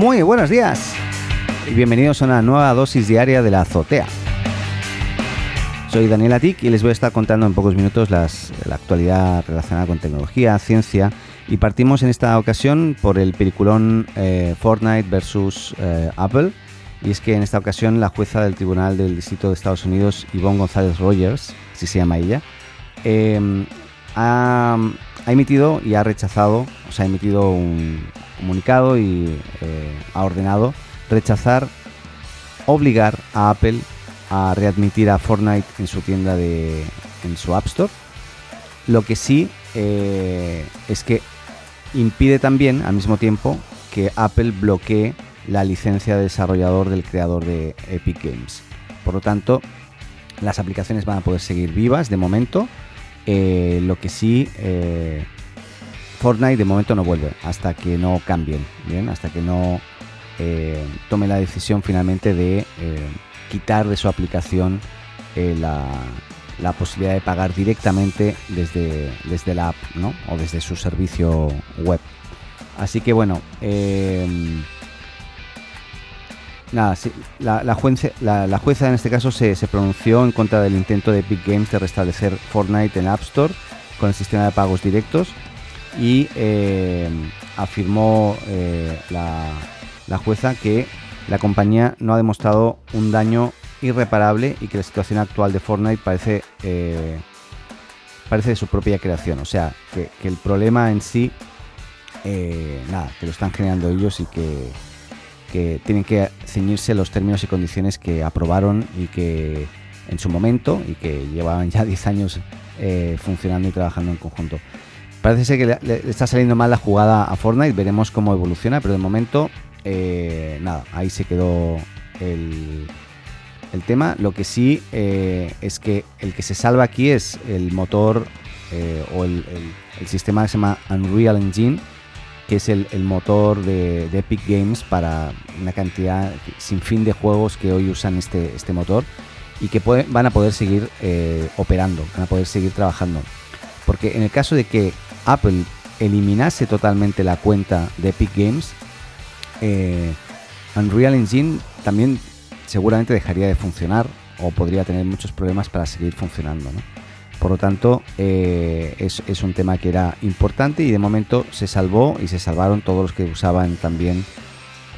Muy buenos días y bienvenidos a una nueva dosis diaria de la azotea. Soy Daniel Atik y les voy a estar contando en pocos minutos la actualidad relacionada con tecnología, ciencia y partimos en esta ocasión por el peliculón eh, Fortnite versus eh, Apple. Y es que en esta ocasión la jueza del Tribunal del Distrito de Estados Unidos, Yvonne González Rogers, así se llama ella, em, ha, emitido y ha rechazado, o sea, ha emitido un comunicado y eh, ha ordenado rechazar, obligar a Apple a readmitir a Fortnite en su tienda de, en su App Store. Lo que sí es que impide también al mismo tiempo que Apple bloquee la licencia de desarrollador del creador de Epic Games. Por lo tanto, las aplicaciones van a poder seguir vivas de momento. Eh, lo que sí, eh, Fortnite de momento no vuelve hasta que no cambien, bien, hasta que no eh, tome la decisión finalmente de quitar de su aplicación la, la posibilidad de pagar directamente desde, desde la app ¿no? o desde su servicio web. Así que bueno, nada, la, jueza, la, jueza en este caso se, pronunció en contra del intento de Epic Games de restablecer Fortnite en App Store con el sistema de pagos directos y em, afirmó eh, la, la jueza que la compañía no ha demostrado un daño irreparable y que la situación actual de Fortnite parece, eh, parece de su propia creación. O sea, que, el problema en sí, eh, nada, que lo están generando ellos y que, tienen que ceñirse los términos y condiciones que aprobaron y que en su momento y que llevaban ya 10 años eh, funcionando y trabajando en conjunto. Parece ser que le, está saliendo mal la jugada a Fortnite, veremos cómo evoluciona, pero de momento, nada, ahí se quedó el, el tema. Lo que sí eh, es que el que se salva aquí es el motor eh, o el, sistema que se llama Unreal Engine, que es el, motor de, Epic Games para una cantidad sin fin de juegos que hoy usan este, este motor y que van a poder seguir eh, operando, van a poder seguir trabajando. Porque en el caso de que Apple eliminase totalmente la cuenta de Epic Games, Unreal Engine también seguramente dejaría de funcionar o podría tener muchos problemas para seguir funcionando. Por lo tanto, eh, es, un tema que era importante y de momento se salvó y se salvaron todos los que usaban también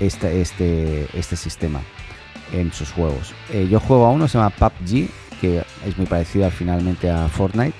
este, este, este sistema en sus juegos. Eh, yo juego a uno, se llama PUBG, que es muy parecido al finalmente a Fortnite.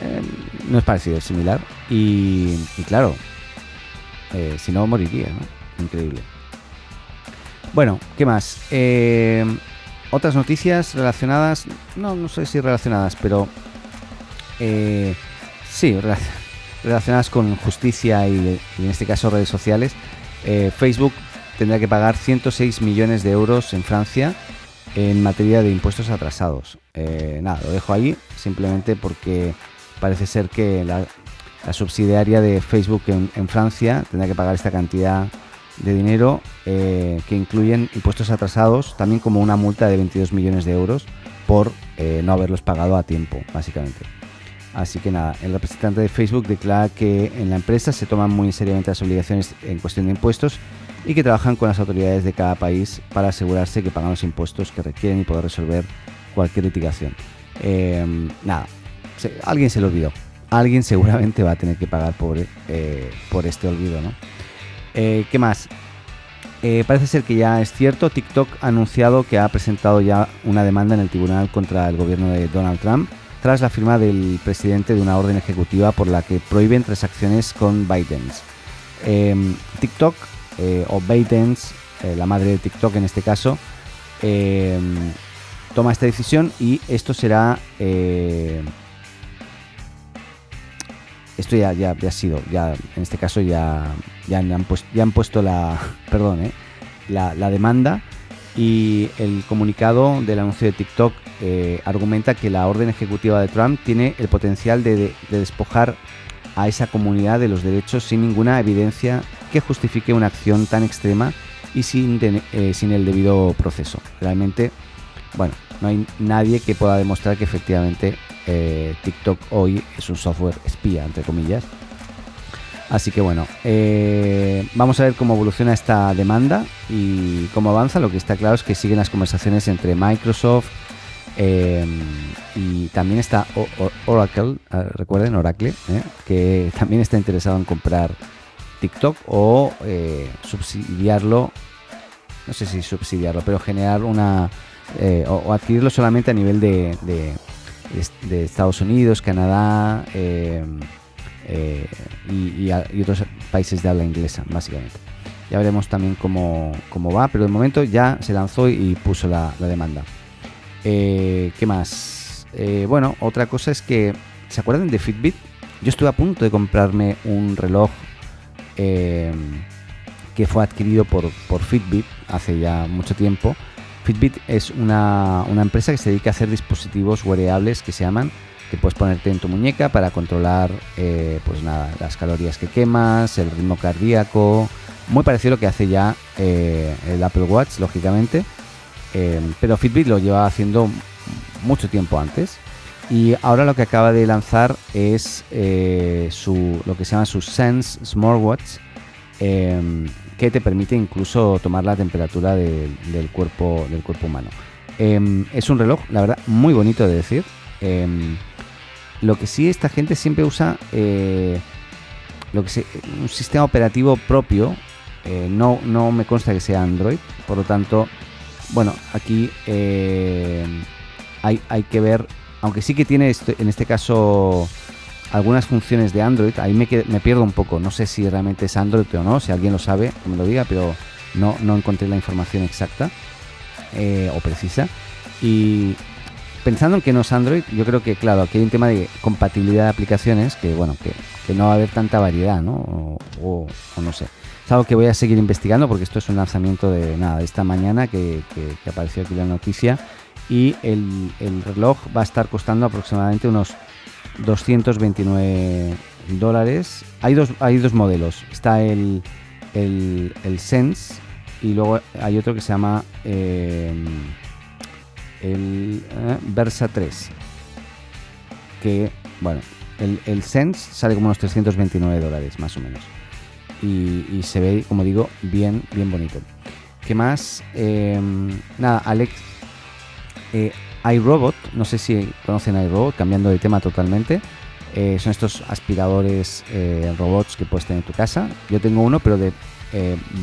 Eh, no es parecido, es similar. Y, claro, si no moriría, Increíble. Bueno, ¿qué más? Eh, otras noticias relacionadas, no, no sé si relacionadas, pero eh, sí, relacionadas con justicia y, en este caso redes sociales. Eh, Facebook tendrá que pagar 106 millones de euros en Francia en materia de impuestos atrasados. nada, lo dejo ahí simplemente porque parece ser que la, subsidiaria de Facebook en Francia tendrá que pagar esta cantidad de dinero eh, que incluyen impuestos atrasados, también como una multa de 22 millones de euros por eh, no haberlos pagado a tiempo, básicamente. Así que nada, el representante de Facebook declara que en la empresa se toman muy seriamente las obligaciones en cuestión de impuestos y que trabajan con las autoridades de cada país para asegurarse que pagan los impuestos que requieren y poder resolver cualquier litigación. Em, nada, alguien se lo olvidó. Alguien seguramente va a tener que pagar por, eh, por este olvido, ¿no? Eh, ¿Qué más? Eh, parece ser que ya es cierto, TikTok ha anunciado que ha presentado ya una demanda en el tribunal contra el gobierno de Donald Trump tras la firma del presidente de una orden ejecutiva por la que prohíben transacciones con ByteDance. Em, TikTok eh, o ByteDance, la madre de TikTok en este caso, em, toma esta decisión y esto será esto ya, ya, ha sido, ya en este caso ya, ya, han, puesto, ya han puesto la, perdón, eh, la, demanda y el comunicado del anuncio de TikTok eh, argumenta que la orden ejecutiva de Trump tiene el potencial de, despojar a esa comunidad de los derechos sin ninguna evidencia que justifique una acción tan extrema y sin, eh, el debido proceso. Realmente, bueno, no hay nadie que pueda demostrar que efectivamente eh, TikTok hoy es un software espía, entre comillas. Así que bueno, eh, vamos a ver cómo evoluciona esta demanda y cómo avanza. Lo que está claro es que siguen las conversaciones entre Microsoft eh, y también está Oracle, ah, recuerden Oracle, eh, que también está interesado en comprar TikTok o subsidiarlo, no sé si subsidiarlo, pero generar una o, adquirirlo solamente a nivel de, de Estados Unidos, Canadá. Eh, y, otros países de habla inglesa, básicamente. Ya veremos también cómo, va, pero de momento ya se lanzó y puso la, demanda. Eh, ¿Qué más? Eh, bueno, otra cosa es que, ¿se acuerdan de Fitbit? Yo estuve a punto de comprarme un reloj que fue adquirido por, por Fitbit hace ya mucho tiempo. Fitbit es una, una empresa que se dedica a hacer dispositivos wearables que se llaman que puedes ponerte en tu muñeca para controlar eh, pues nada, las calorías que quemas, el ritmo cardíaco, muy parecido a lo que hace ya eh, el Apple Watch, lógicamente, eh, pero Fitbit lo lleva haciendo mucho tiempo antes y ahora lo que acaba de lanzar es su, lo que se llama su Sense Smartwatch, que te permite incluso tomar la temperatura del, cuerpo, del cuerpo humano. es un reloj, la verdad, muy bonito de decir. Lo que sí, esta gente siempre usa eh, lo que un sistema operativo propio. Eh, no, no me consta que sea Android. Por lo tanto, bueno, aquí eh, hay, hay, que ver. Aunque sí que tiene este, en este caso algunas funciones de Android, ahí me, me, pierdo un poco. No sé si realmente es Android o no. Si alguien lo sabe, que me lo diga, pero no, no encontré la información exacta o precisa. Y, pensando en que no es Android, yo creo que, claro, aquí hay un tema de compatibilidad de aplicaciones que, bueno, que, no va a haber tanta variedad, ¿no? O, no sé. Es algo que voy a seguir investigando porque esto es un lanzamiento de nada, de esta mañana que, apareció aquí la noticia. Y el, reloj va a estar costando aproximadamente unos 229 dólares. Hay dos, hay dos modelos. Está el, Sense y luego hay otro que se llama... Eh, el eh, Versa 3, que, bueno, el, el, Sense sale como unos 329 dólares más o menos. Y, se ve, como digo, bien, bien bonito. ¿Qué más? Em, nada, Alex. Eh, iRobot, no sé si conocen iRobot, cambiando de tema totalmente. Eh, son estos aspiradores robots que puedes tener en tu casa. Yo tengo uno, pero de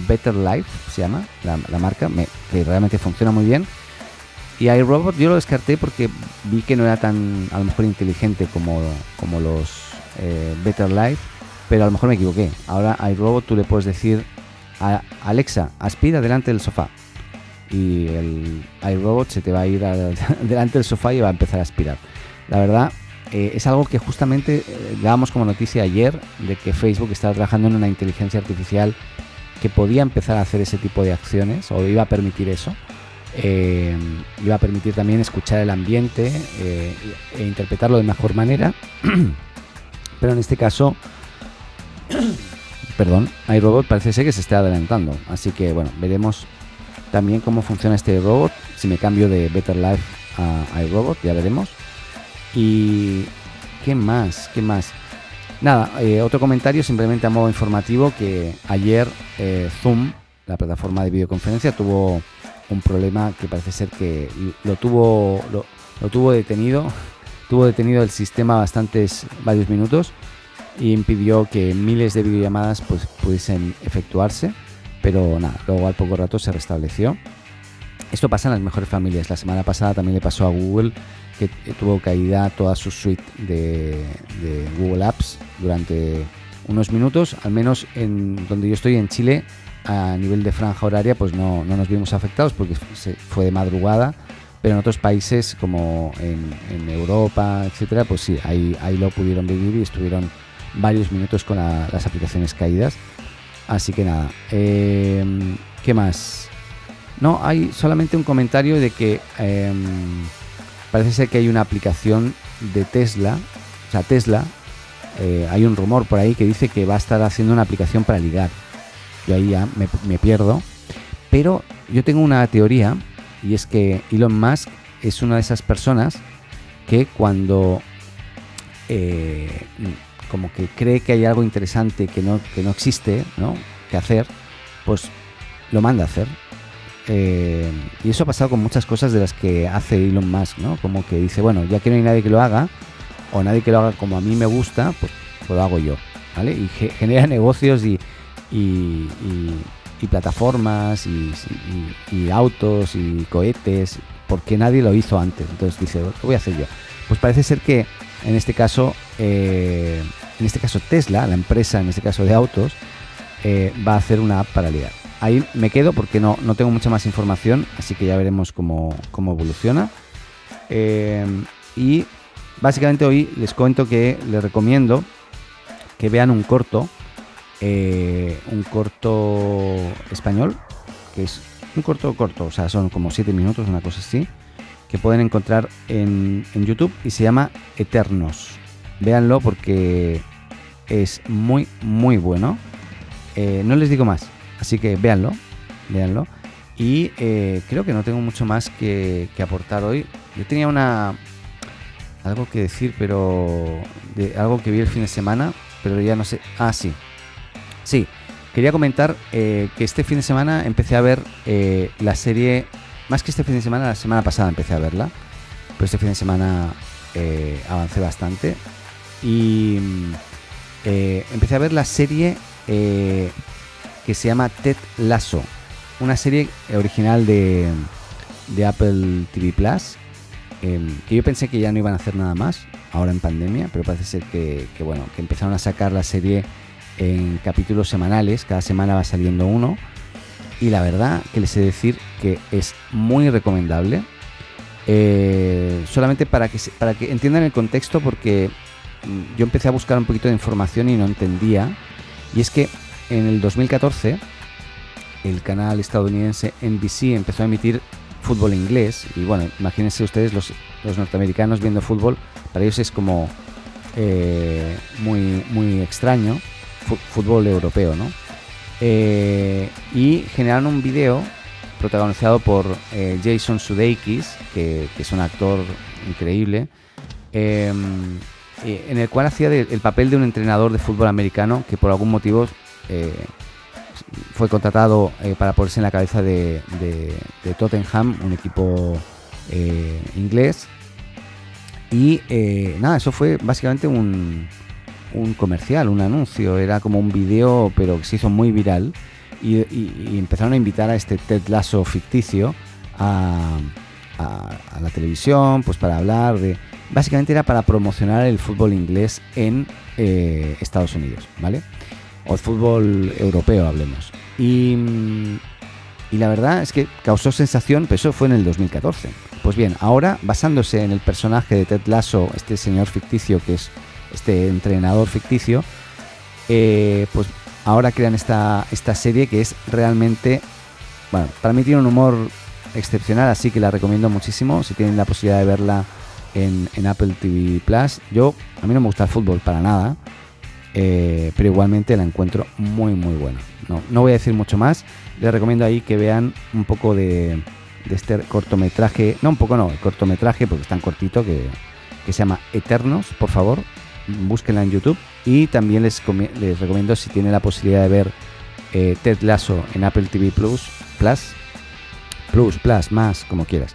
Better Life se llama la, marca, que realmente funciona muy bien y iRobot yo lo descarté porque vi que no era tan, a lo mejor, inteligente como, como los eh, Better Life, pero a lo mejor me equivoqué. Ahora iRobot tú le puedes decir a Alexa, aspira delante del sofá. Y el iRobot se te va a ir delante del sofá y va a empezar a aspirar. La verdad, eh, es algo que justamente eh, dábamos como noticia ayer de que Facebook estaba trabajando en una inteligencia artificial que podía empezar a hacer ese tipo de acciones o iba a permitir eso eh, iba a permitir también escuchar el ambiente eh, e interpretarlo de mejor manera. Pero en este caso, perdón, iRobot parece ser que se está adelantando. Así que bueno, veremos también cómo funciona este robot. Si me cambio de Better Life a iRobot, ya veremos. Y qué más, qué más. Nada, eh, otro comentario simplemente a modo informativo que ayer Zoom, la plataforma de videoconferencia, tuvo un problema que parece ser que lo tuvo, lo, tuvo detenido, tuvo detenido el sistema bastantes, varios minutos y impidió que miles de videollamadas pues, pudiesen efectuarse, pero nada, luego al poco rato se restableció. Esto pasa en las mejores familias. La semana pasada también le pasó a Google que tuvo caída toda su suite de, de Google Apps durante unos minutos, al menos en donde yo estoy en Chile, a nivel de franja horaria pues no, nos vimos afectados porque fue de madrugada, pero en otros países como en, Europa, etcétera, pues sí, ahí, ahí lo pudieron vivir y estuvieron varios minutos con las aplicaciones caídas. Así que nada, em, ¿qué más? No, hay solamente un comentario de que em, parece ser que hay una aplicación de Tesla, o sea, Tesla, eh, hay un rumor por ahí que dice que va a estar haciendo una aplicación para ligar. Yo ahí ya me, pierdo. Pero yo tengo una teoría y es que Elon Musk es una de esas personas que cuando eh, como que cree que hay algo interesante que no, que no existe, ¿no? Que hacer, pues lo manda a hacer. Eh, y eso ha pasado con muchas cosas de las que hace Elon Musk, ¿no? Como que dice, bueno, ya que no hay nadie que lo haga, o nadie que lo haga como a mí me gusta, pues, pues lo hago yo, ¿vale? Y genera negocios y, y, plataformas y, autos y cohetes, porque nadie lo hizo antes. Entonces dice, ¿qué voy a hacer yo? Pues parece ser que en este caso, eh, en este caso Tesla, la empresa en este caso de autos, eh, va a hacer una app para ligar ahí me quedo porque no, no tengo mucha más información, así que ya veremos cómo, evoluciona. Eh, y básicamente hoy les cuento que les recomiendo que vean un corto, eh, un corto español, que es un corto corto, o sea, son como 7 minutos, una cosa así, que pueden encontrar en, YouTube y se llama Eternos. Véanlo porque es muy, muy bueno. Eh, no les digo más, Así que véanlo, véanlo. Y eh, creo que no tengo mucho más que, aportar hoy. Yo tenía una algo que decir, pero de algo que vi el fin de semana, pero ya no sé. Ah, sí. Sí, quería comentar eh, que este fin de semana empecé a ver eh, la serie, más que este fin de semana, la semana pasada empecé a verla, pero este fin de semana avancé bastante y mm, empecé a ver la serie que se llama Ted Lasso, una serie original de, Apple TV Plus, em, que yo pensé que ya no iban a hacer nada más, ahora en pandemia, pero parece ser que, bueno, que empezaron a sacar la serie en capítulos semanales, cada semana va saliendo uno, y la verdad que les he de decir que es muy recomendable. Eh, solamente para que, para que entiendan el contexto, porque mm, yo empecé a buscar un poquito de información y no entendía. Y es que en el 2014 el canal estadounidense NBC empezó a emitir fútbol inglés y bueno, imagínense ustedes los, norteamericanos viendo fútbol, para ellos es como eh, muy, muy extraño, fútbol europeo, ¿no? Eh, y generaron un video protagonizado por eh, Jason Sudeikis, que, es un actor increíble, em, en el cual hacía el papel de un entrenador de fútbol americano que por algún motivo eh, fue contratado eh, para ponerse en la cabeza de, Tottenham, un equipo eh, inglés. Y nada, eso fue básicamente un, comercial, un anuncio, era como un video, pero que se hizo muy viral. Y, empezaron a invitar a este Ted Lasso ficticio a, a, la televisión, pues para hablar de. Básicamente era para promocionar el fútbol inglés en Estados Unidos, ¿vale? o el fútbol europeo, hablemos. Y, y la verdad es que causó sensación, pero eso fue en el 2014. Pues bien, ahora, basándose en el personaje de Ted Lasso, este señor ficticio que es este entrenador ficticio, eh, pues ahora crean esta, esta serie que es realmente, bueno, para mí tiene un humor excepcional, así que la recomiendo muchísimo si tienen la posibilidad de verla en, Apple TV Plus. Yo, a mí no me gusta el fútbol para nada, eh, pero igualmente la encuentro muy muy buena. No, voy a decir mucho más, les recomiendo ahí que vean un poco de, este cortometraje, no un poco no, el cortometraje porque es tan cortito que, se llama Eternos, por favor, búsquenla en YouTube y también les, les recomiendo si tienen la posibilidad de ver eh, Ted Lasso en Apple TV Plus, Plus, Plus, Plus, más, como quieras.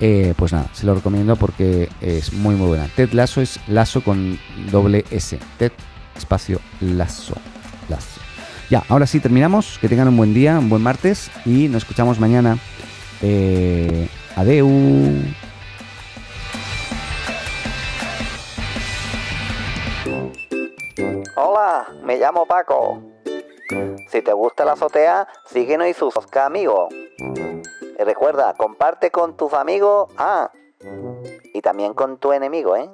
Eh, pues nada, se lo recomiendo porque es muy muy buena. Ted Lasso es Lasso con doble S. Ted espacio lazo. lazo. Ya, ahora sí terminamos. Que tengan un buen día, un buen martes y nos escuchamos mañana. Eh. Llamo Paco. Si te gusta la azotea, síguenos y sus amigos. Y recuerda, comparte con tus amigos, ah, y también con tu enemigo, ¿eh?